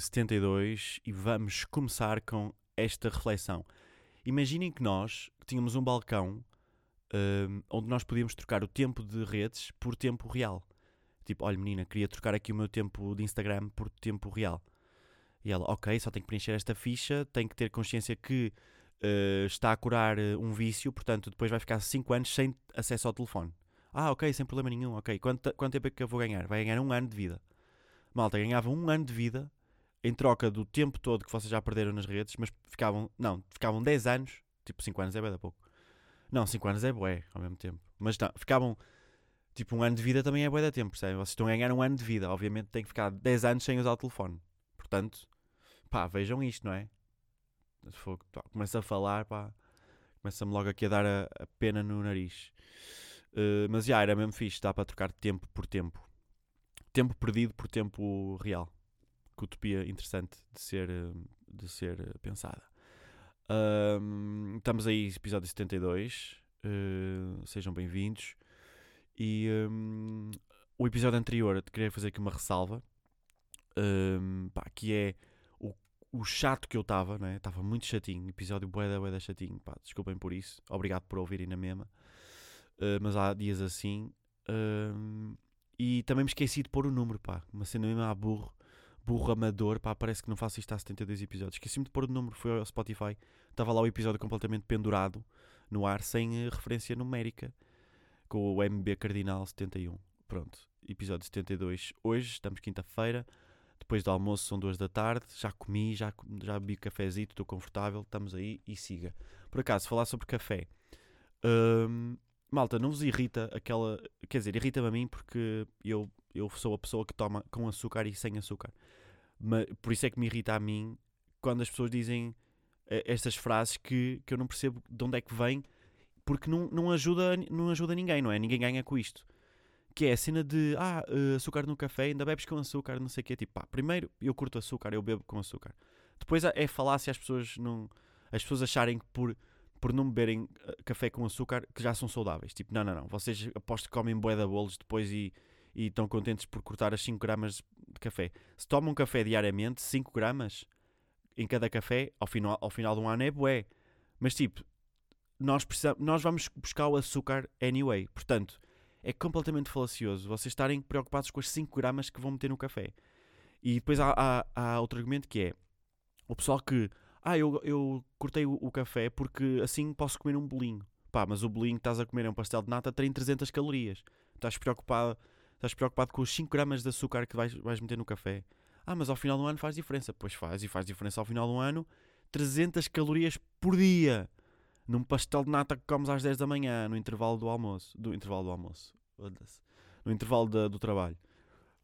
72, e vamos começar com esta reflexão. Imaginem que nós tínhamos um balcão hum, onde nós podíamos trocar o tempo de redes por tempo real. Tipo, olha menina, queria trocar aqui o meu tempo de Instagram por tempo real. E ela, ok, só tenho que preencher esta ficha, tenho que ter consciência que uh, está a curar uh, um vício, portanto depois vai ficar 5 anos sem acesso ao telefone. Ah, ok, sem problema nenhum, ok. Quanto, quanto tempo é que eu vou ganhar? Vai ganhar um ano de vida. Malta, ganhava um ano de vida em troca do tempo todo que vocês já perderam nas redes, mas ficavam, não, ficavam 10 anos, tipo 5 anos é bem da pouco. Não, 5 anos é bué ao mesmo tempo. Mas não, ficavam, tipo um ano de vida também é bué da tempo, percebem? Vocês estão a ganhar um ano de vida, obviamente tem que ficar 10 anos sem usar o telefone. Portanto, pá, vejam isto, não é? Começa a falar, pá, começa-me logo aqui a dar a, a pena no nariz. Uh, mas já, era mesmo fixe, dá para trocar tempo por tempo. Tempo perdido por tempo real. Utopia interessante de ser, eh, de ser eh, pensada. Um, estamos aí, episódio 72. Uh, sejam bem-vindos. E um, o episódio anterior, queria fazer aqui uma ressalva. Um, pá, que é o, o chato que eu estava, né? Estava muito chatinho. Episódio boeda, boeda chatinho. Pá, desculpem por isso. Obrigado por ouvirem na mesma. Uh, mas há dias assim. Uh, e também me esqueci de pôr o número, pá. Uma cena mesmo a burro. Burro amador, pá. Parece que não faço isto há 72 episódios. Esqueci-me de pôr o número. Foi ao Spotify. Estava lá o episódio completamente pendurado no ar, sem uh, referência numérica. Com o MB Cardinal 71. Pronto. Episódio 72. Hoje, estamos quinta-feira. Depois do almoço são duas da tarde. Já comi, já, já bebi cafezito, estou confortável. Estamos aí e siga. Por acaso, falar sobre café. Um, malta, não vos irrita aquela. Quer dizer, irrita-me a mim porque eu, eu sou a pessoa que toma com açúcar e sem açúcar. Mas, por isso é que me irrita a mim quando as pessoas dizem eh, estas frases que, que eu não percebo de onde é que vem, porque não, não, ajuda, não ajuda ninguém, não é? Ninguém ganha com isto. Que é a cena de ah, eh, açúcar no café, ainda bebes com açúcar, não sei o quê. Tipo, pá, primeiro eu curto açúcar, eu bebo com açúcar. Depois é falar se as pessoas não. As pessoas acharem que por por não beberem eh, café com açúcar que já são saudáveis. Tipo, não, não, não. Vocês aposto que comem de bolos depois e, e estão contentes por cortar as 5 gramas de café. Se tomam café diariamente, 5 gramas em cada café, ao final, ao final de um ano é bué. Mas tipo, nós, precisamos, nós vamos buscar o açúcar anyway. Portanto, é completamente falacioso vocês estarem preocupados com as 5 gramas que vão meter no café. E depois há, há, há outro argumento que é o pessoal que ah, eu, eu cortei o, o, café porque assim posso comer um bolinho. Pá, mas o bolinho que estás a comer é um pastel de nata tem 300 calorias. Estás preocupado, estás preocupado com os 5 gramas de açúcar que vais, vais meter no café. Ah, mas ao final do ano faz diferença. Pois faz, e faz diferença ao final do ano 300 calorias por dia. Num pastel de nata que comes às 10 da manhã, no intervalo do almoço. Do intervalo do almoço. No intervalo do trabalho.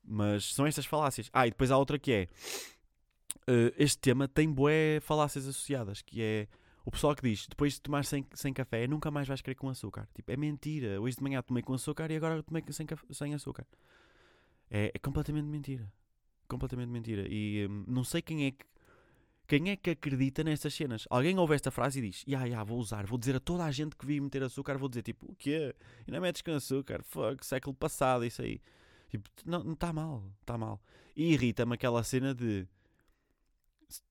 Mas são estas falácias. Ah, e depois há outra que é uh, este tema tem bué falácias associadas, que é o pessoal que diz, depois de tomar sem, sem café, nunca mais vais querer com açúcar. Tipo, é mentira. Hoje de manhã tomei com açúcar e agora tomei sem, sem açúcar. É, é, completamente mentira. Completamente mentira. E hum, não sei quem é que quem é que acredita nestas cenas? Alguém ouve esta frase e diz: Ya, yeah, ya, vou usar, vou dizer a toda a gente que vi meter açúcar, vou dizer tipo, o quê? E não metes com açúcar? Fuck, século passado, isso aí. Tipo, não, está mal, está mal. E irrita-me aquela cena de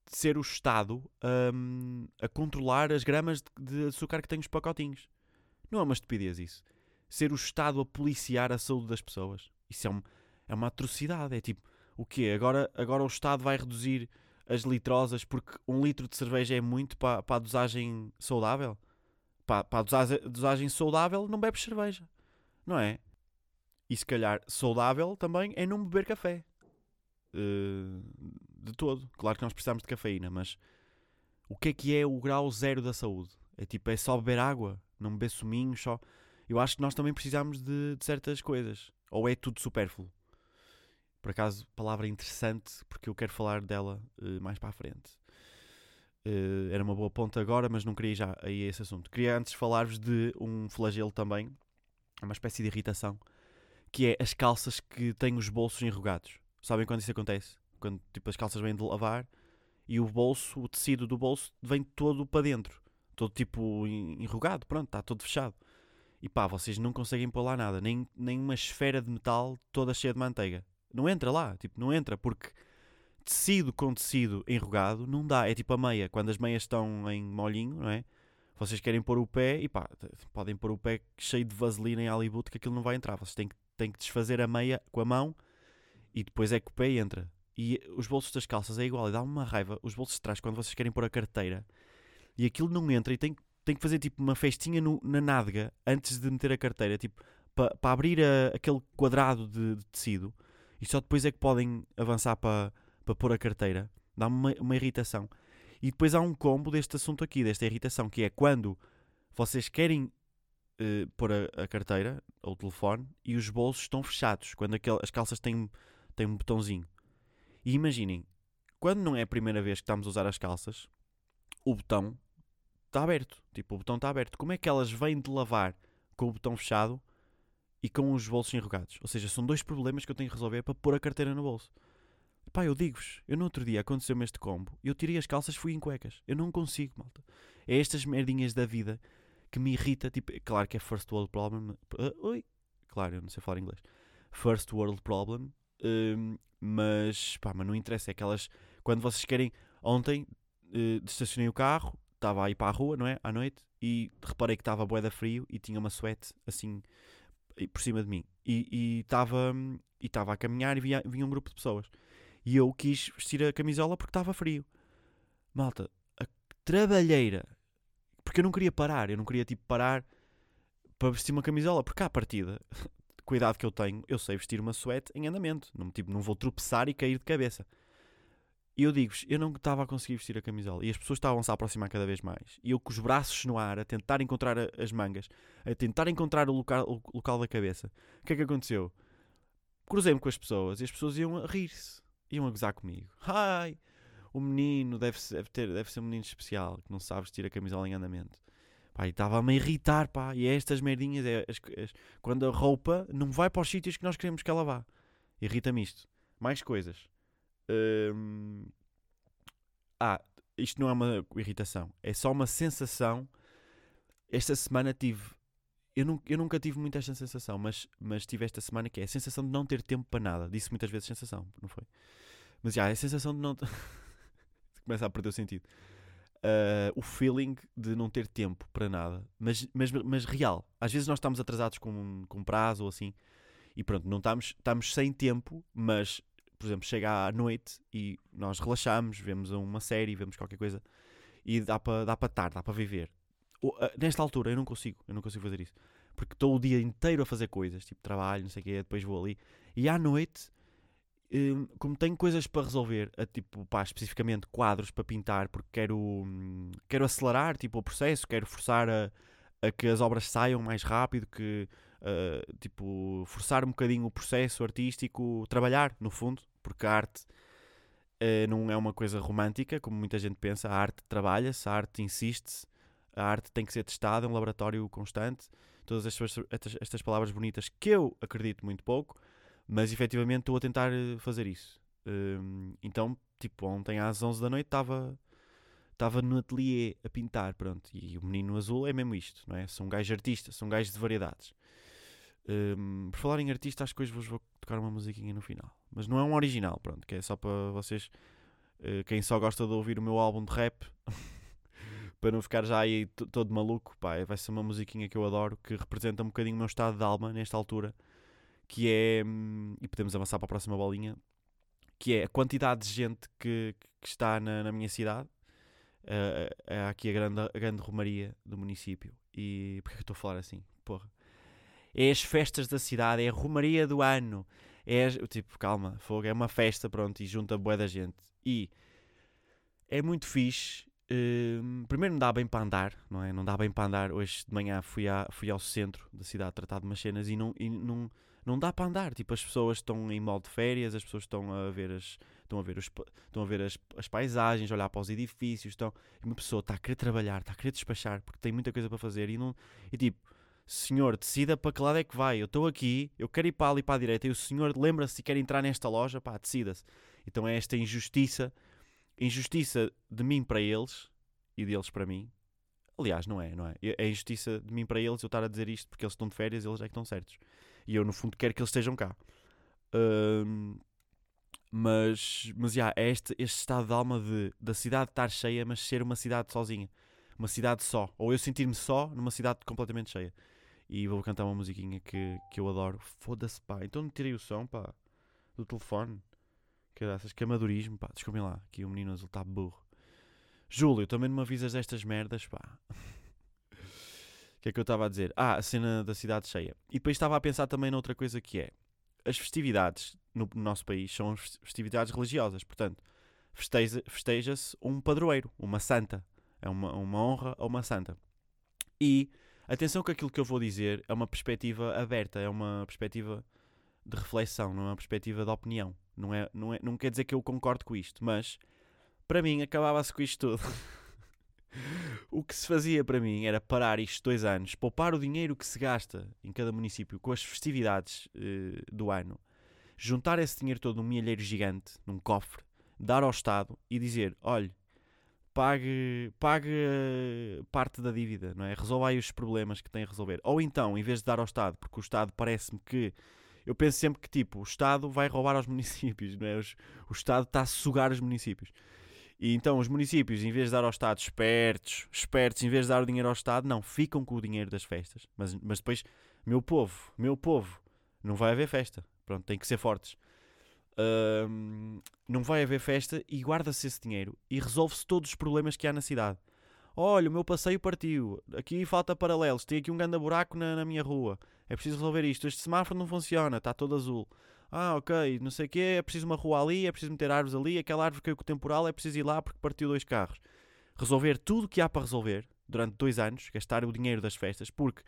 ser o Estado um, a controlar as gramas de, açúcar que tem os pacotinhos. Não é uma estupidez isso. Ser o Estado a policiar a saúde das pessoas. Isso é, um, é uma atrocidade. É tipo, o quê? Agora, agora o Estado vai reduzir as litrosas porque um litro de cerveja é muito para, para a dosagem saudável? Para, para a dosagem, dosagem saudável não bebes cerveja. Não é? E se calhar saudável também é não beber café. Uh, de todo. Claro que nós precisamos de cafeína, mas o que é que é o grau zero da saúde? É tipo, é só beber água, não beber suminho, só. Eu acho que nós também precisamos de, de certas coisas. Ou é tudo supérfluo? Por acaso, palavra interessante, porque eu quero falar dela uh, mais para a frente. Uh, era uma boa ponta agora, mas não queria já aí esse assunto. Queria antes falar-vos de um flagelo também, uma espécie de irritação, que é as calças que têm os bolsos enrugados. Sabem quando isso acontece? Quando tipo, as calças vêm de lavar e o bolso, o tecido do bolso vem todo para dentro, todo tipo enrugado, pronto, está todo fechado. E pá, vocês não conseguem pôr lá nada, nem, nem uma esfera de metal toda cheia de manteiga. Não entra lá, tipo, não entra porque tecido com tecido enrugado não dá. É tipo a meia, quando as meias estão em molhinho, não é? Vocês querem pôr o pé e pá, podem pôr o pé cheio de vaselina em Hollywood que aquilo não vai entrar. Vocês têm que, têm que desfazer a meia com a mão e depois é que o pé entra. E os bolsos das calças é igual, e dá-me uma raiva. Os bolsos de trás, quando vocês querem pôr a carteira e aquilo não entra e tem, tem que fazer tipo uma festinha no, na nádega antes de meter a carteira, tipo, para pa abrir a, aquele quadrado de, de, tecido e só depois é que podem avançar para pa pôr a carteira. Dá-me uma, uma irritação. E depois há um combo deste assunto aqui, desta irritação, que é quando vocês querem uh, pôr a, a, carteira ou o telefone e os bolsos estão fechados, quando aquel, as calças têm, têm um botãozinho. E imaginem, quando não é a primeira vez que estamos a usar as calças, o botão está aberto. Tipo, o botão está aberto. Como é que elas vêm de lavar com o botão fechado e com os bolsos enrugados? Ou seja, são dois problemas que eu tenho que resolver para pôr a carteira no bolso. Pá, eu digo-vos, eu no outro dia aconteceu-me este combo, eu tirei as calças fui em cuecas. Eu não consigo, malta. É estas merdinhas da vida que me irrita. Tipo, claro que é first world problem. Uh, oi. Claro, eu não sei falar inglês. First world problem. Uh, mas, pá, mas não interessa. É aquelas. Quando vocês querem. Ontem uh, estacionei o carro, estava a ir para a rua, não é? À noite, e reparei que estava boeda frio e tinha uma sweat assim por cima de mim. E estava e estava a caminhar e vinha, vinha um grupo de pessoas. E eu quis vestir a camisola porque estava frio. Malta, a trabalheira. Porque eu não queria parar, eu não queria tipo parar para vestir uma camisola, porque à partida, cuidado que eu tenho, eu sei vestir uma suéte em andamento. Não, tipo, não vou tropeçar e cair de cabeça. E eu digo-vos, eu não estava a conseguir vestir a camisola. E as pessoas estavam-se a aproximar cada vez mais. E eu com os braços no ar, a tentar encontrar as mangas, a tentar encontrar o local, o local da cabeça. O que é que aconteceu? Cruzei-me com as pessoas e as pessoas iam a rir-se iam a gozar comigo. Ai, o menino deve, deve, ter, deve ser um menino especial que não sabe vestir a camisola em andamento. Pá, e estava-me a irritar, pá. E é estas merdinhas, é, quando a roupa não vai para os sítios que nós queremos que ela vá. Irrita-me isto. Mais coisas. Hum... Ah, isto não é uma irritação, é só uma sensação. Esta semana tive. Eu, nunca, eu nunca tive muito esta sensação, mas, mas tive esta semana que é a sensação de não ter tempo para nada. Disse muitas vezes sensação, não foi? Mas já, é a sensação de não. começa a perder o sentido. Uh, o feeling de não ter tempo para nada, mas, mas, mas real. Às vezes nós estamos atrasados com, com prazo ou assim, e pronto, não estamos, estamos sem tempo, mas, por exemplo, chega à noite e nós relaxamos, vemos uma série, vemos qualquer coisa e dá para dá estar, dá para viver. Uh, nesta altura eu não consigo, eu não consigo fazer isso, porque estou o dia inteiro a fazer coisas, tipo trabalho, não sei o quê, depois vou ali, e à noite Hum, como tenho coisas para resolver, a, tipo, pá, especificamente quadros para pintar, porque quero, hum, quero acelerar tipo, o processo, quero forçar a, a que as obras saiam mais rápido, que uh, tipo, forçar um bocadinho o processo artístico, trabalhar, no fundo, porque a arte uh, não é uma coisa romântica, como muita gente pensa, a arte trabalha-se, a arte insiste-se, a arte tem que ser testada, é um laboratório constante, todas estas, estas, estas palavras bonitas que eu acredito muito pouco, mas efetivamente estou a tentar eh, fazer isso. Um, então, tipo, ontem às 11 da noite estava estava no ateliê a pintar, pronto. E o menino azul é mesmo isto, não é? São gajos artistas, são gajos de variedades. Um, por falar em artista, acho que hoje vos vou tocar uma musiquinha no final. Mas não é um original, pronto, que é só para vocês, uh, quem só gosta de ouvir o meu álbum de rap, para não ficar já aí todo maluco, pá, vai ser uma musiquinha que eu adoro, que representa um bocadinho o meu estado de alma nesta altura que é, hum, e podemos avançar para a próxima bolinha, que é a quantidade de gente que, que está na, na minha cidade. Uh, há aqui a grande, a grande romaria do município. E porquê que estou a falar assim? Porra. É as festas da cidade, é a romaria do ano. É tipo, calma, fogo, é uma festa, pronto, e junta boa da gente. E é muito fixe. Uh, primeiro não dá bem para andar, não é? Não dá bem para andar. Hoje de manhã fui, a, fui ao centro da cidade tratar de umas cenas e não, e não, não dá para andar. Tipo, as pessoas estão em modo de férias, as pessoas estão a ver as, estão a ver, os, estão a ver as, as paisagens, olhar para os edifícios. Estão, e uma pessoa está a querer trabalhar, está a querer despachar, porque tem muita coisa para fazer. E, não, e tipo, senhor, decida para que lado é que vai. Eu estou aqui, eu quero ir para ali para a direita. E o senhor lembra-se e quer entrar nesta loja, pá, decida-se. Então é esta injustiça, injustiça de mim para eles e deles para mim. Aliás, não é, não é? É injustiça de mim para eles eu estar a dizer isto porque eles estão de férias, eles é que estão certos. E eu, no fundo, quero que eles estejam cá. Ahm, mas, mas já, é este, este estado de alma de, da cidade estar cheia, mas ser uma cidade sozinha. Uma cidade só. Ou eu sentir-me só numa cidade completamente cheia. E vou cantar uma musiquinha que, que eu adoro. Foda-se, pá. Então tirei o som, pá, do telefone. Caraças, que amadorismo, pá. Desculpem lá, aqui o menino azul está burro. Júlio, também não me avisas destas merdas, pá. Que é que eu estava a dizer? Ah, a cena da cidade cheia. E depois estava a pensar também noutra coisa que é as festividades no nosso país são festividades religiosas. Portanto, festeja- festeja-se um padroeiro, uma santa. É uma, uma honra a uma santa. E atenção que aquilo que eu vou dizer é uma perspectiva aberta, é uma perspectiva de reflexão, não é uma perspectiva de opinião. Não, é, não, é, não quer dizer que eu concordo com isto, mas para mim acabava-se com isto tudo. o que se fazia para mim era parar isto dois anos, poupar o dinheiro que se gasta em cada município com as festividades eh, do ano, juntar esse dinheiro todo num milheiro gigante, num cofre, dar ao Estado e dizer: olhe, pague, pague eh, parte da dívida, não é? Resolva aí os problemas que tem a resolver. Ou então, em vez de dar ao Estado, porque o Estado parece-me que. Eu penso sempre que tipo, o Estado vai roubar aos municípios, não é? O Estado está a sugar os municípios. E então os municípios, em vez de dar ao Estado espertos, espertos, em vez de dar o dinheiro ao Estado, não, ficam com o dinheiro das festas. Mas, mas depois, meu povo, meu povo, não vai haver festa. Pronto, tem que ser fortes. Não vai haver festa e guarda-se esse dinheiro e resolve-se todos os problemas que há na cidade. Olha, o meu passeio partiu. Aqui falta paralelos. Tem aqui um grande buraco na, na minha rua. É preciso resolver isto. Este semáforo não funciona. Está todo azul. Ah, ok. Não sei o quê. É preciso uma rua ali. É preciso meter árvores ali. Aquela árvore caiu com o temporal. É preciso ir lá porque partiu dois carros. Resolver tudo o que há para resolver durante dois anos. Gastar o dinheiro das festas. Porque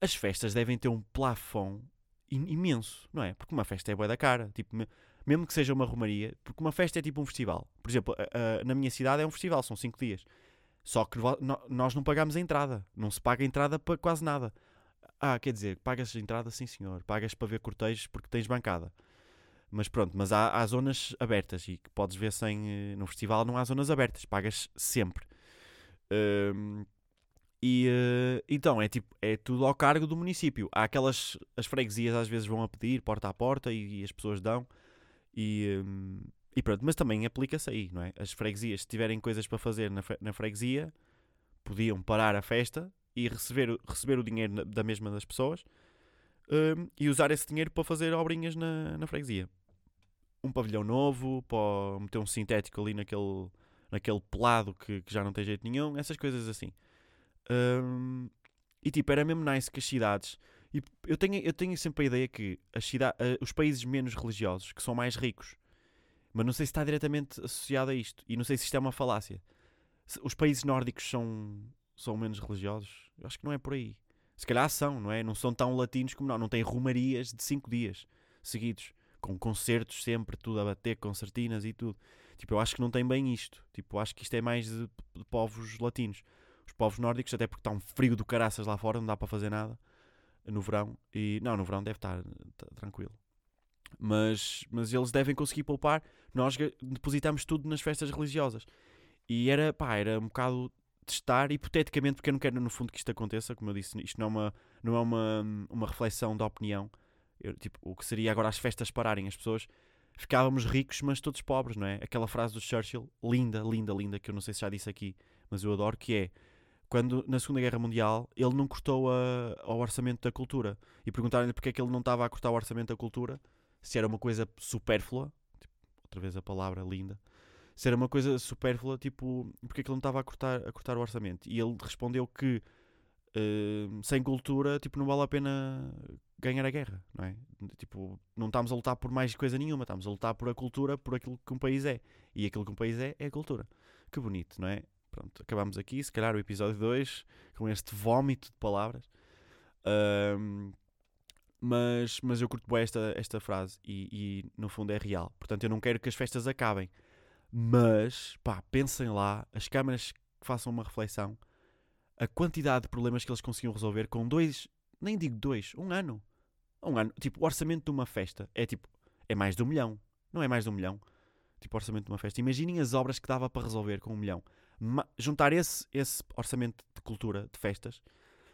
as festas devem ter um plafond im- imenso, não é? Porque uma festa é boa da cara. Tipo, me- mesmo que seja uma romaria. Porque uma festa é tipo um festival. Por exemplo, na minha cidade é um festival. São cinco dias. Só que nós não pagamos a entrada. Não se paga a entrada para quase nada. Ah, quer dizer, pagas entrada, sim senhor. Pagas para ver cortejos porque tens bancada. Mas pronto, mas há, há zonas abertas e que podes ver sem. eh, No festival não há zonas abertas, pagas sempre. Hum, e eh, então é tipo, é tudo ao cargo do município. Há aquelas. As freguesias às vezes vão a pedir porta a porta e, e as pessoas dão. E, hum, e pronto, mas também aplica-se aí, não é? As freguesias, se tiverem coisas para fazer na, na freguesia, podiam parar a festa e receber, receber o dinheiro da mesma das pessoas hum, e usar esse dinheiro para fazer obrinhas na, na freguesia. Um pavilhão novo, para meter um sintético ali naquele, naquele pelado que, que já não tem jeito nenhum, essas coisas assim. Hum, e tipo, era mesmo nice que as cidades. E eu tenho, eu tenho sempre a ideia que as cida eh, os países menos religiosos, que são mais ricos, mas não sei se está diretamente associado a isto. E não sei se isto é uma falácia. Os países nórdicos são, são menos religiosos? Eu acho que não é por aí. Se calhar são, não é? Não são tão latinos como nós. Não têm romarias de 5 dias seguidos. Com concertos sempre, tudo a bater, concertinas e tudo. Tipo, eu acho que não tem bem isto. Tipo, eu acho que isto é mais de, de povos latinos. Os povos nórdicos, até porque está um frio do caraças lá fora, não dá para fazer nada no verão. E não, no verão deve estar tá- tranquilo. Mas, mas eles devem conseguir poupar. Nós depositamos tudo nas festas religiosas. E era, pá, era um bocado testar, hipoteticamente, porque eu não quero no fundo que isto aconteça. Como eu disse, isto não é uma, não é uma, uma reflexão da opinião. Eu, tipo, o que seria agora as festas pararem, as pessoas ficávamos ricos, mas todos pobres, não é? Aquela frase do Churchill, linda, linda, linda, que eu não sei se já disse aqui, mas eu adoro, que é quando na Segunda Guerra Mundial ele não cortou a- ao orçamento da cultura e perguntaram-lhe porque é que ele não estava a cortar o orçamento da cultura, se era uma coisa supérflua, tipo, outra vez a palavra linda, se era uma coisa supérflua, tipo, porque é que ele não estava a cortar, a cortar o orçamento? E ele respondeu que eh, sem cultura, tipo, não vale a pena ganhar a guerra, não é? Tipo, não estamos a lutar por mais coisa nenhuma, estamos a lutar por a cultura, por aquilo que um país é. E aquilo que um país é, é a cultura. Que bonito, não é? Pronto, acabamos aqui, se calhar o episódio 2, com este vómito de palavras. Ahm, mas, mas eu curto bem esta, esta frase e, e, no fundo é real. Portanto, eu não quero que as festas acabem. Mas, pá, pensem lá, as câmaras que façam uma reflexão, a quantidade de problemas que eles conseguiam resolver com dois, nem digo dois, um ano. Um ano. Tipo, o orçamento de uma festa é tipo, é mais de um milhão. Não é mais de um milhão. Tipo, orçamento de uma festa. Imaginem as obras que dava para resolver com um milhão. Ma- juntar esse, esse orçamento de cultura, de festas,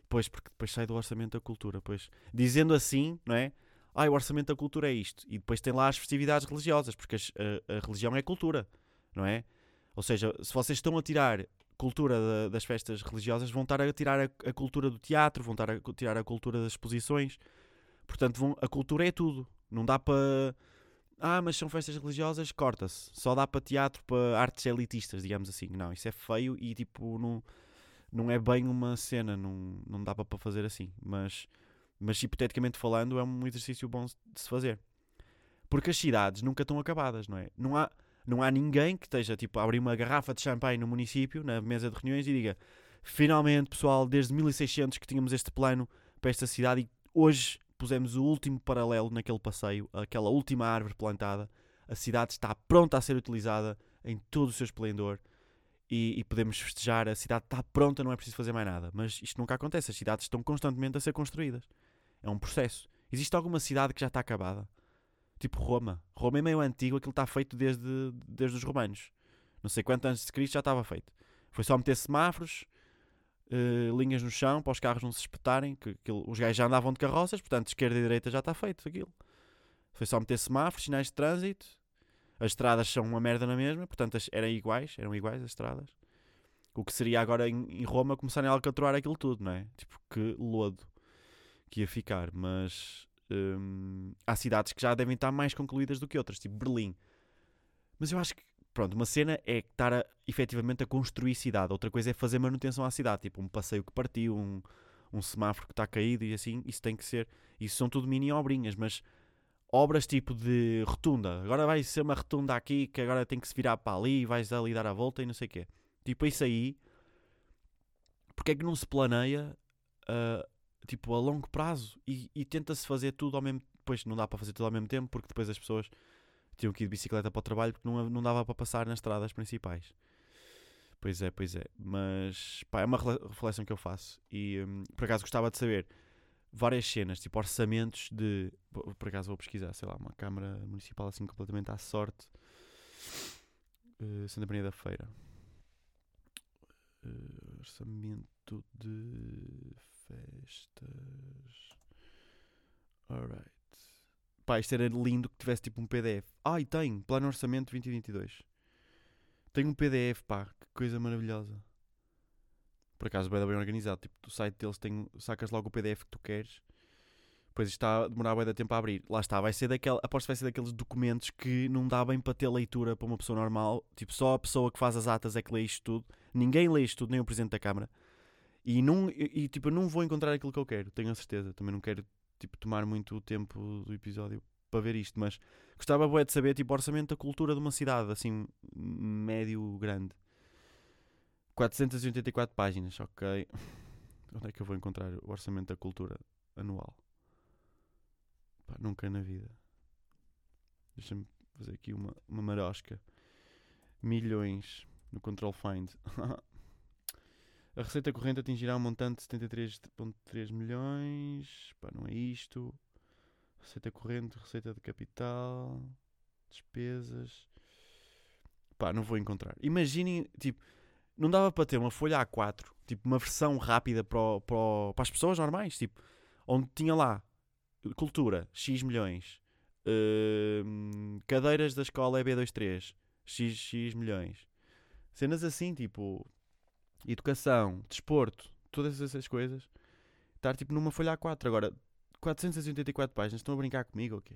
pois, porque depois sai do orçamento da cultura, pois. Dizendo assim, não é? ah, o orçamento da cultura é isto. E depois tem lá as festividades religiosas, porque as, a, a, religião é cultura, não é? Ou seja, se vocês estão a tirar cultura da, das festas religiosas, vão estar a tirar a, a, cultura do teatro, vão estar a tirar a cultura das exposições. Portanto, vão, a cultura é tudo. Não dá para. Ah, mas são festas religiosas, corta-se. Só dá para teatro, para artes elitistas, digamos assim. Não, isso é feio e tipo, não, não é bem uma cena, não, não dá para fazer assim. Mas mas hipoteticamente falando, é um exercício bom de se fazer. Porque as cidades nunca estão acabadas, não é? Não há, não há ninguém que esteja tipo, a abrir uma garrafa de champanhe no município, na mesa de reuniões, e diga: finalmente, pessoal, desde 1600 que tínhamos este plano para esta cidade e hoje pusemos o último paralelo naquele passeio, aquela última árvore plantada. A cidade está pronta a ser utilizada em todo o seu esplendor e, e, podemos festejar. A cidade está pronta, não é preciso fazer mais nada. Mas isto nunca acontece. As cidades estão constantemente a ser construídas. É um processo. Existe alguma cidade que já está acabada? Tipo Roma. Roma é meio antigo, aquilo está feito desde, desde os romanos. Não sei quantos anos de Cristo já estava feito. Foi só meter semáforos, uh, linhas no chão para os carros não se espetarem. Que, aquilo, os gajos já andavam de carroças, portanto, esquerda e direita já está feito aquilo. Foi só meter semáforos, sinais de trânsito. As estradas são uma merda na mesma, portanto, eram iguais, eram iguais as estradas. O que seria agora em, em Roma começarem a alcatroar aquilo tudo, não é? Tipo, que lodo que ia ficar, mas hum, há cidades que já devem estar mais concluídas do que outras, tipo Berlim. Mas eu acho que, pronto, uma cena é estar a, efetivamente a construir cidade, outra coisa é fazer manutenção à cidade, tipo um passeio que partiu, um, um semáforo que está caído e assim, isso tem que ser. Isso são tudo mini obrinhas, mas obras tipo de rotunda, agora vai ser uma rotunda aqui que agora tem que se virar para ali e vais ali dar a volta e não sei o quê. Tipo, isso aí, porque é que não se planeia uh, tipo, a longo prazo e, e tenta-se fazer tudo ao mesmo Depois não dá para fazer tudo ao mesmo tempo porque depois as pessoas tinham que ir de bicicleta para o trabalho porque não, não dava para passar nas estradas principais. Pois é, pois é. Mas pá, é uma reflexão que eu faço. E hum, por acaso gostava de saber várias cenas, tipo orçamentos de. Por acaso vou pesquisar, sei lá, uma Câmara Municipal assim completamente à sorte. Uh, Santa Maria da Feira. Uh, orçamento de Festas. Alright. Pá, isto era lindo que tivesse tipo um PDF. Ah, e tem. Plano Orçamento 2022. Tem um PDF, pá. Que coisa maravilhosa. Por acaso, bem, bem organizado. Tipo, do site deles tem, sacas logo o PDF que tu queres. Depois está a demorar bem tempo a abrir. Lá está, vai ser daquele, aposto que vai ser daqueles documentos que não dá bem para ter leitura para uma pessoa normal. Tipo, só a pessoa que faz as atas é que lê isto tudo. Ninguém lê isto tudo, nem o Presidente da Câmara. E, não, e, e, tipo, não vou encontrar aquilo que eu quero, tenho a certeza. Também não quero tipo, tomar muito o tempo do episódio para ver isto, mas gostava bué de saber tipo, orçamento da cultura de uma cidade, assim, médio, grande. 484 páginas, ok. Onde é que eu vou encontrar o orçamento da cultura anual? Pá, nunca na vida. Deixa-me fazer aqui uma, uma marosca. Milhões no Control Find. A receita corrente atingirá um montante de 73,3 milhões. Pá, não é isto. Receita corrente, receita de capital, despesas. Pá, não vou encontrar. Imaginem, tipo, não dava para ter uma folha A4, tipo, uma versão rápida para, o, para, o, para as pessoas normais, tipo, onde tinha lá cultura, X milhões, uh, cadeiras da escola EB23, X, X milhões. Cenas assim, tipo, educação, desporto, todas essas coisas, estar tipo numa folha A4. Agora, 484 páginas, estão a brincar comigo ou quê?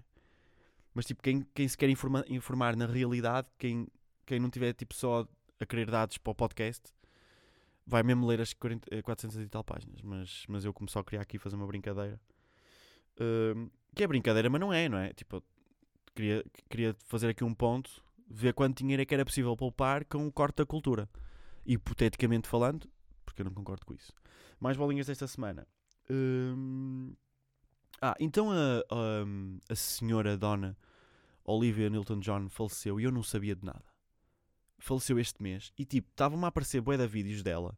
Mas tipo, quem, quem se quer informa, informar na realidade, quem, quem não tiver tipo só a querer dados para o podcast, vai mesmo ler as 40, 400 eh, e tal páginas. Mas, mas eu começo a criar aqui fazer uma brincadeira. Uh, que é brincadeira, mas não é, não é? Tipo, queria, queria fazer aqui um ponto, ver quanto dinheiro é que era possível poupar com o corte da cultura hipoteticamente falando, porque eu não concordo com isso. Mais bolinhas desta semana. Hum... Ah, então a, a, a senhora dona Olivia Newton-John faleceu e eu não sabia de nada. Faleceu este mês e tipo, estavam-me a aparecer bué de vídeos dela.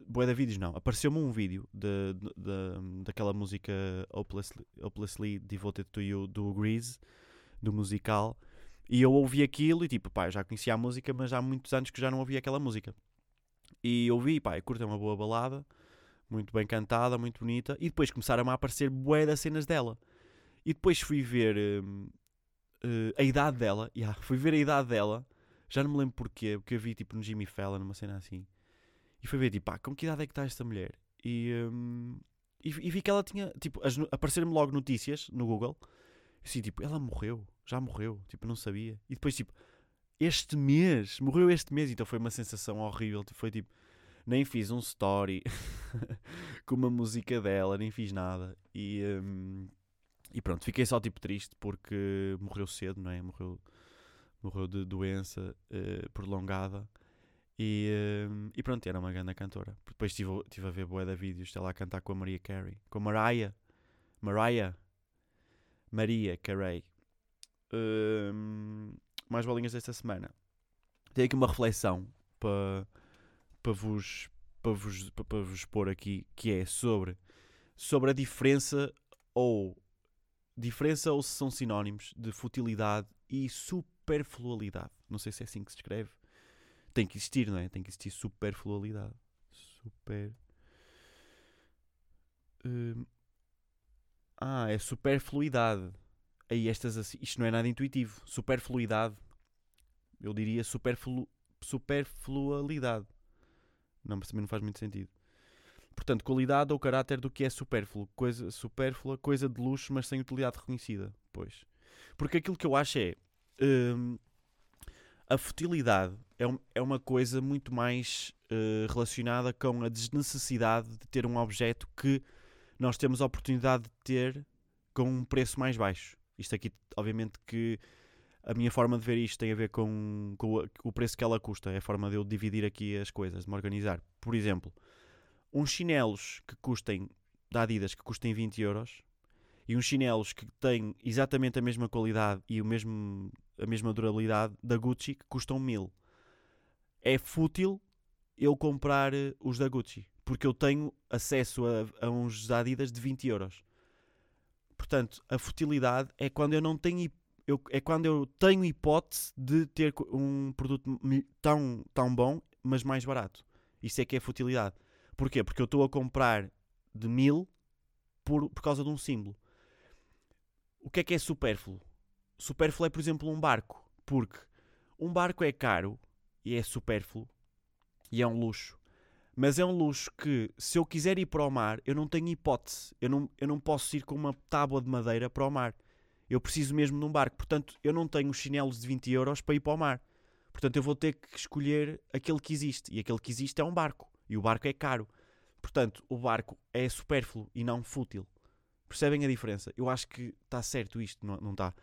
Bué de vídeos não, apareceu-me um vídeo de, de, de, daquela música Hopelessly, Hopelessly Devoted to You do Grease, do musical e eu ouvi aquilo e tipo, pá, já conhecia a música, mas há muitos anos que já não ouvia aquela música. E ouvi, pá, curto é uma boa balada, muito bem cantada, muito bonita. E depois começaram a aparecer bué das cenas dela. E depois fui ver hum, eh, a idade dela. Yeah, fui ver a idade dela. Já não me lembro porquê, porque eu vi tipo no Jimmy Fallon, numa cena assim. E fui ver tipo, pá, com que idade é que está esta mulher? E, hum, e, e vi que ela tinha, tipo, apareceram-me logo notícias no Google. E assim, tipo, ela morreu, já morreu, tipo, não sabia. E depois, tipo, este mês, morreu este mês, então foi uma sensação horrível. Foi tipo, nem fiz um story com uma música dela, nem fiz nada. E, hum, e pronto, fiquei só tipo triste porque morreu cedo, não é? Morreu, morreu de doença eh, prolongada. E, hum, e pronto, era uma grande cantora. Depois estive, estive a ver boé de vídeos dela a cantar com a Maria Carey. Com a Mariah. Mariah. Maria Carey. Hum, mais bolinhas desta semana. Tenho aqui uma reflexão para para vos, para vos, para vos pôr aqui, que é sobre, sobre a diferença ou diferença ou se são sinónimos de futilidade e superflualidade. Não sei se é assim que se escreve. Tem que existir, não é? Tem que existir superflualidade. Super. Hum. Ah, é superfluidade. Aí estas isto não é nada intuitivo. Superfluidade. Eu diria superflu, superflualidade. Não, mas também não faz muito sentido. Portanto, qualidade ou caráter do que é supérfluo. Coisa supérflua, coisa de luxo, mas sem utilidade reconhecida. Pois. Porque aquilo que eu acho é. hum, a futilidade é, um- é uma coisa muito mais eh, relacionada com a desnecessidade de ter um objeto que nós temos a oportunidade de ter com um preço mais baixo. Isto aqui, obviamente, que a minha forma de ver isto tem a ver com, com o- preço que ela custa. É a forma de eu dividir aqui as coisas, de me organizar. Por exemplo, uns chinelos que custem, da Adidas, que custem 20 euros, e uns chinelos que têm exatamente a mesma qualidade e o mesmo, a mesma durabilidade da Gucci, que custam 1000. É fútil eu comprar eh, os da Gucci, porque eu tenho acesso a, a uns da Adidas de 20 euros. Portanto, a futilidade é quando eu não tenho eu, é quando eu tenho hipótese de ter um produto tão, tão bom, mas mais barato. Isso é que é futilidade. Porquê? Porque eu estou a comprar de mil por, por causa de um símbolo. O que é que é supérfluo? Supérfluo é, por exemplo, um barco. Porque um barco é caro e é supérfluo e é um luxo. Mas é um luxo que, se eu quiser ir para o mar, eu não tenho hipótese. Eu não, eu não posso ir com uma tábua de madeira para o mar. Eu preciso mesmo de um barco. Portanto, eu não tenho os chinelos de 20 euros para ir para o mar. Portanto, eu vou ter que escolher aquele que existe. E aquele que existe é um barco. E o barco é caro. Portanto, o barco é supérfluo e não fútil. Percebem a diferença? Eu acho que está certo isto, não, está?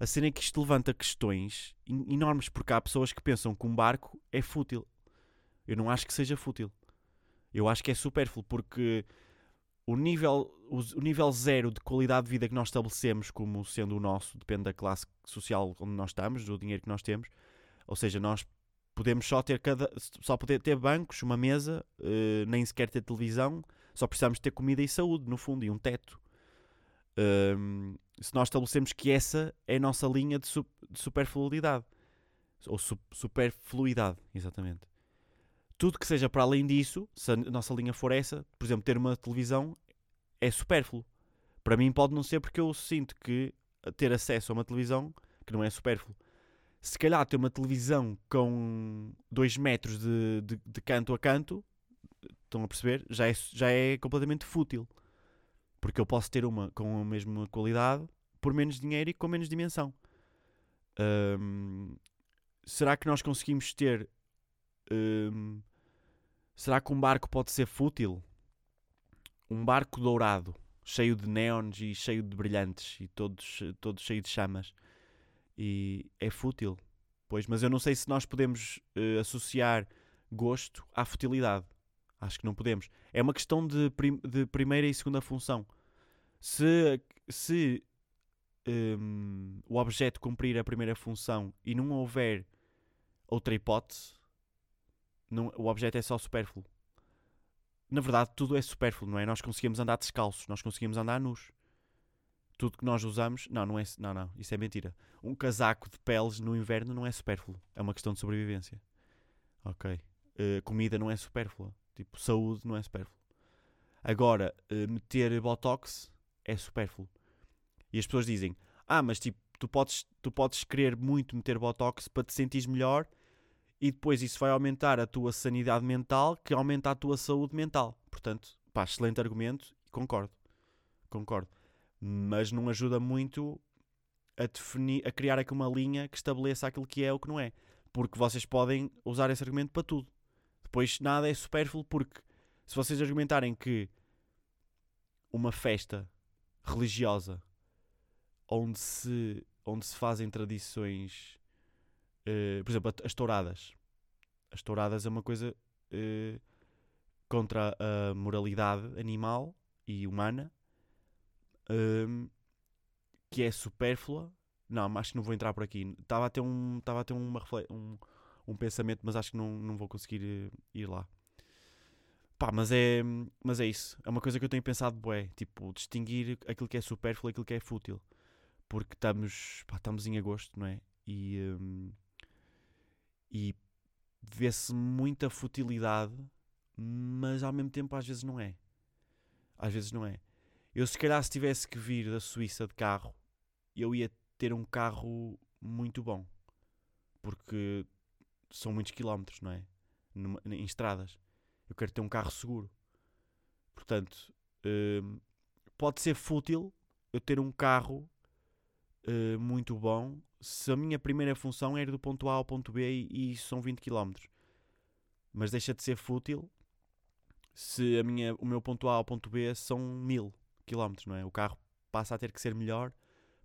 A cena é que isto levanta questões en- enormes, porque há pessoas que pensam que um barco é fútil. Eu não acho que seja fútil. Eu acho que é supérfluo, porque o nível, o, nível zero de qualidade de vida que nós estabelecemos como sendo o nosso, depende da classe social onde nós estamos, do dinheiro que nós temos. Ou seja, nós podemos só ter cada só poder ter bancos, uma mesa, eh, nem sequer ter televisão, só precisamos ter comida e saúde, no fundo, e um teto. Ahm, se nós estabelecemos que essa é a nossa linha de, su de superfluidade, ou su superfluidade, exatamente. Tudo que seja para além disso, se a nossa linha for essa, por exemplo, ter uma televisão é supérfluo. Para mim pode não ser porque eu sinto que ter acesso a uma televisão que não é supérfluo. Se calhar ter uma televisão com 2 metros de, de, de canto a canto, estão a perceber? Já é, já é completamente fútil. Porque eu posso ter uma com a mesma qualidade por menos dinheiro e com menos dimensão. Será que nós conseguimos ter. Hum, será que um barco pode ser fútil? Um barco dourado, cheio de neons e cheio de brilhantes e todos, todos cheio de chamas. E é fútil. Pois, mas eu não sei se nós podemos eh, associar gosto à futilidade. Acho que não podemos. É uma questão de, prim- de primeira e segunda função. Se, se hum, o objeto cumprir a primeira função e não houver outra hipótese, não- o objeto é só supérfluo. Na verdade, tudo é supérfluo, não é? Nós conseguimos andar descalços, nós conseguimos andar nus. Tudo que nós usamos, não, não é, não, não, isso é mentira. Um casaco de peles no inverno não é supérfluo, é uma questão de sobrevivência. Ok. Eh, comida não é supérflua, tipo, saúde não é supérfluo. Agora, eh, meter botox é supérfluo. E as pessoas dizem: Ah, mas tipo, tu podes, tu podes querer muito meter botox para te sentires melhor e depois isso vai aumentar a tua sanidade mental, que aumenta a tua saúde mental. Portanto, pá, excelente argumento concordo. Concordo. Mas não ajuda muito a definir, a criar aqui uma linha que estabeleça aquilo que é ou que não é. Porque vocês podem usar esse argumento para tudo. Depois nada é supérfluo porque se vocês argumentarem que uma festa religiosa onde se, onde se fazem tradições, por exemplo, as touradas. As touradas é uma coisa uh, contra a moralidade animal e humana um, que é supérflua. Não, acho que não vou entrar por aqui. Estava a ter um, estava a ter uma, um, um pensamento, mas acho que não, não vou conseguir eh, ir lá. Pá, mas é, mas é isso. É uma coisa que eu tenho pensado, bué. Tipo, distinguir aquilo que é supérfluo e aquilo que é fútil. Porque estamos, pá, estamos em agosto, não é? E, um, e vê-se muita futilidade, mas ao mesmo tempo às vezes não é. Às vezes não é. Eu se calhar se tivesse que vir da Suíça de carro, eu ia ter um carro muito bom. Porque são muitos quilómetros, não é? Numa, em estradas. Eu quero ter um carro seguro. Portanto, hum, pode ser fútil eu ter um carro uh, muito bom se a minha primeira função ir do ponto A ao ponto B e, e são 20 km. Mas deixa de ser fútil se a minha, o meu ponto A ao ponto B são 1000 km, não é? O carro passa a ter que ser melhor,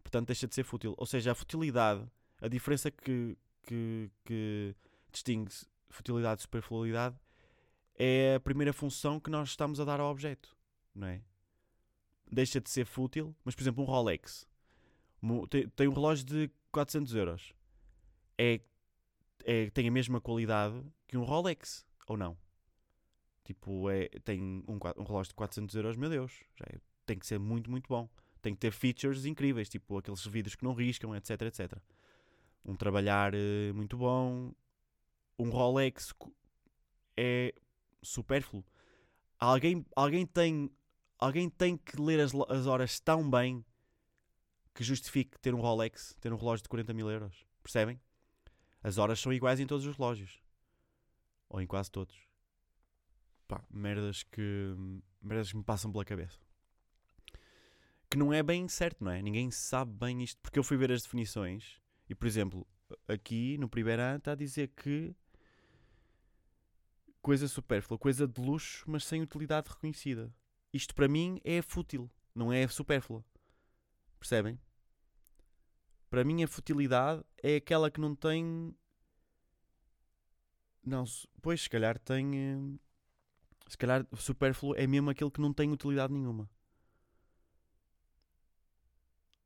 portanto deixa de ser fútil. Ou seja, a futilidade, a diferença que, que, que distingue futilidade e superfluidade é a primeira função que nós estamos a dar ao objeto, não é? Deixa de ser fútil, mas por exemplo, um Rolex tem, tem um relógio de 400 euros, é, é, tem a mesma qualidade que um Rolex, ou não? Tipo, é, tem um, um relógio de 400 euros, meu Deus, é, tem que ser muito, muito bom. Tem que ter features incríveis, tipo aqueles vidros que não riscam, etc, etc. Um trabalhar uh, muito bom, um Rolex é supérfluo. Alguém, alguém, tem, alguém tem que ler as, as horas tão bem que justifique ter um Rolex, ter um relógio de 40 mil euros. Percebem? As horas são iguais em todos os relógios. Ou em quase todos. Pá, merdas que, merdas que me passam pela cabeça. Que não é bem certo, não é? Ninguém sabe bem isto. Porque eu fui ver as definições e, por exemplo, aqui no primeiro ano está a dizer que coisa supérflua, coisa de luxo, mas sem utilidade reconhecida. Isto para mim é fútil, não é supérflua. Percebem? Para mim a futilidade é aquela que não tem. Não, pois se calhar tem. Eh, se calhar supérfluo é mesmo aquele que não tem utilidade nenhuma.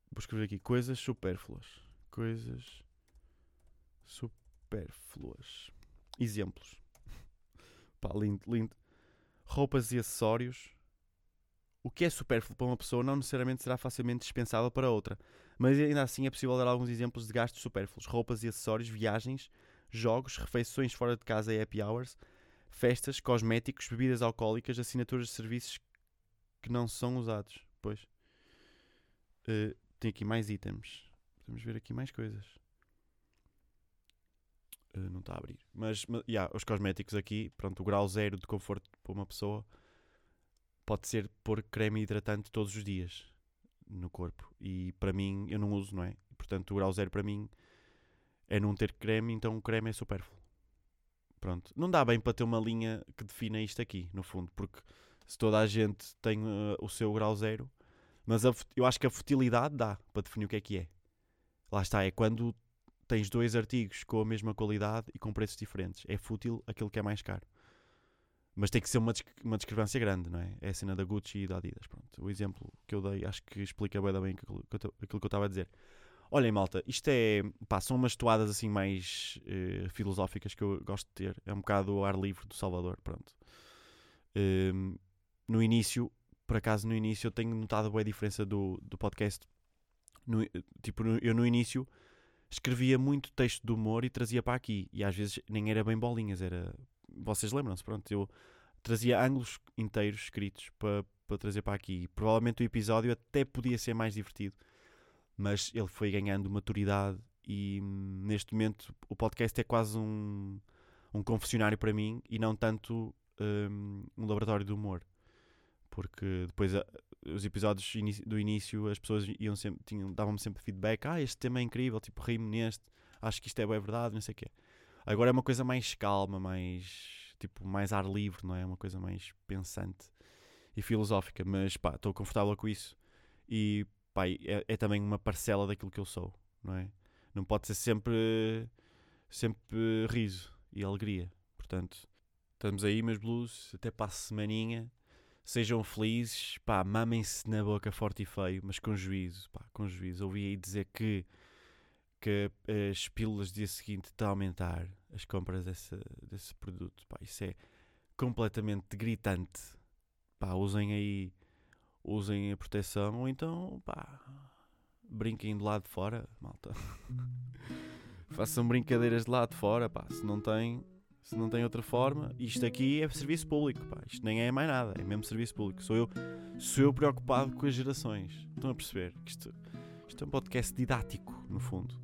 Vou escrever aqui coisas supérfluas. Coisas supérfluas. Exemplos. Pá, lindo, lindo. Roupas e acessórios. O que é supérfluo para uma pessoa não necessariamente será facilmente dispensável para outra, mas ainda assim é possível dar alguns exemplos de gastos supérfluos: roupas e acessórios, viagens, jogos, refeições fora de casa e happy hours, festas, cosméticos, bebidas alcoólicas, assinaturas de serviços que não são usados. Pois. Uh, tem aqui mais itens. Podemos ver aqui mais coisas. Uh, não está a abrir. Mas, mas yeah, os cosméticos aqui, pronto, o grau zero de conforto para uma pessoa pode ser pôr creme hidratante todos os dias no corpo. E para mim, eu não uso, não é? Portanto, o grau zero para mim é não ter creme, então o creme é supérfluo. Pronto. Não dá bem para ter uma linha que defina isto aqui, no fundo, porque se toda a gente tem uh, o seu grau zero, mas a, eu acho que a futilidade dá para definir o que é que é. Lá está, é quando tens dois artigos com a mesma qualidade e com preços diferentes. É fútil aquilo que é mais caro. Mas tem que ser uma, uma discrepância grande, não é? É a cena da Gucci e da Adidas. Pronto. O exemplo que eu dei acho que explica bem, bem aquilo, aquilo que eu estava a dizer. Olhem, malta, isto é. Pá, são umas toadas assim mais uh, filosóficas que eu gosto de ter. É um bocado o ar livre do Salvador. Pronto. Uh, no início, por acaso, no início eu tenho notado a boa diferença do, do podcast. No, tipo, no, eu no início escrevia muito texto de humor e trazia para aqui. E às vezes nem era bem bolinhas, era. Vocês lembram-se? Pronto, eu trazia ângulos inteiros escritos para, para trazer para aqui. Provavelmente o episódio até podia ser mais divertido mas ele foi ganhando maturidade e hum, neste momento o podcast é quase um, um confessionário para mim e não tanto um, um laboratório de humor. Porque depois a, os episódios do início as pessoas iam sempre, tinham, davam-me sempre feedback, ah, este tema é incrível, tipo, rimo neste, acho que isto é verdade, não sei o quê. Agora é uma coisa mais calma, mais tipo, mais ar livre, não é? Uma coisa mais pensante e filosófica, mas pá, estou confortável com isso e pá, é, é, também uma parcela daquilo que eu sou, não é? Não pode ser sempre, sempre riso e alegria. Portanto, estamos aí, meus blues, até para a semaninha. Sejam felizes, pá, mamem-se na boca forte e feio, mas com juízo, pá, com juízo. Ouvi aí dizer que, que as pílulas do dia seguinte estão a aumentar as compras desse, desse produto, pá, isso é completamente gritante. Pá, usem aí, usem a proteção ou então, pá, brinquem de lado de fora, malta. Façam brincadeiras de lado de fora, pá. Se não tem, se não tem outra forma, isto aqui é serviço público, pá. Isto nem é mais nada, é mesmo serviço público. Sou eu, sou eu preocupado com as gerações. Estão a perceber? Isto, isto é um podcast didático, no fundo.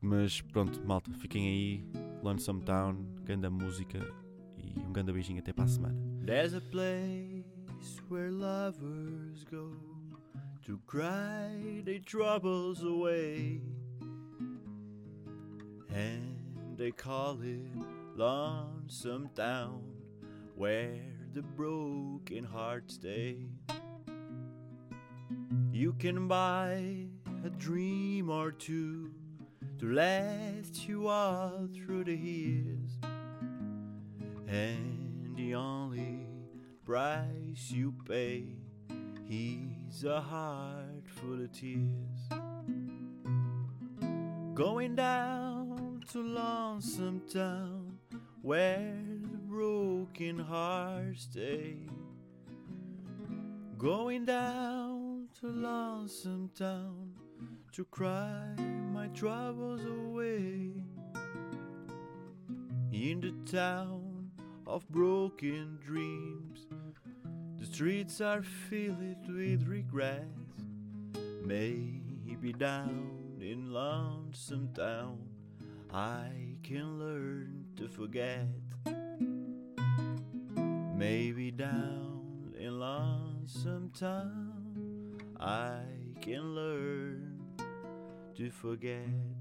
Mas pronto, malta, fiquem aí. Lonesome Town, ganda música e um grande beijinho até para a semana. There's a place where lovers go to cry their troubles away. And they call it Lonesome Town, where the broken hearts stay. You can buy a dream or two to last you all through the years, and the only price you pay is a heart full of tears. Going down to Lonesome Town where the broken hearts stay. Going down to Lonesome Town to cry my troubles away. In the town of broken dreams, the streets are filled with regrets. Maybe down in Lonesome Town, I can learn to forget. Maybe down in Lonesome Town, I can learn to forget.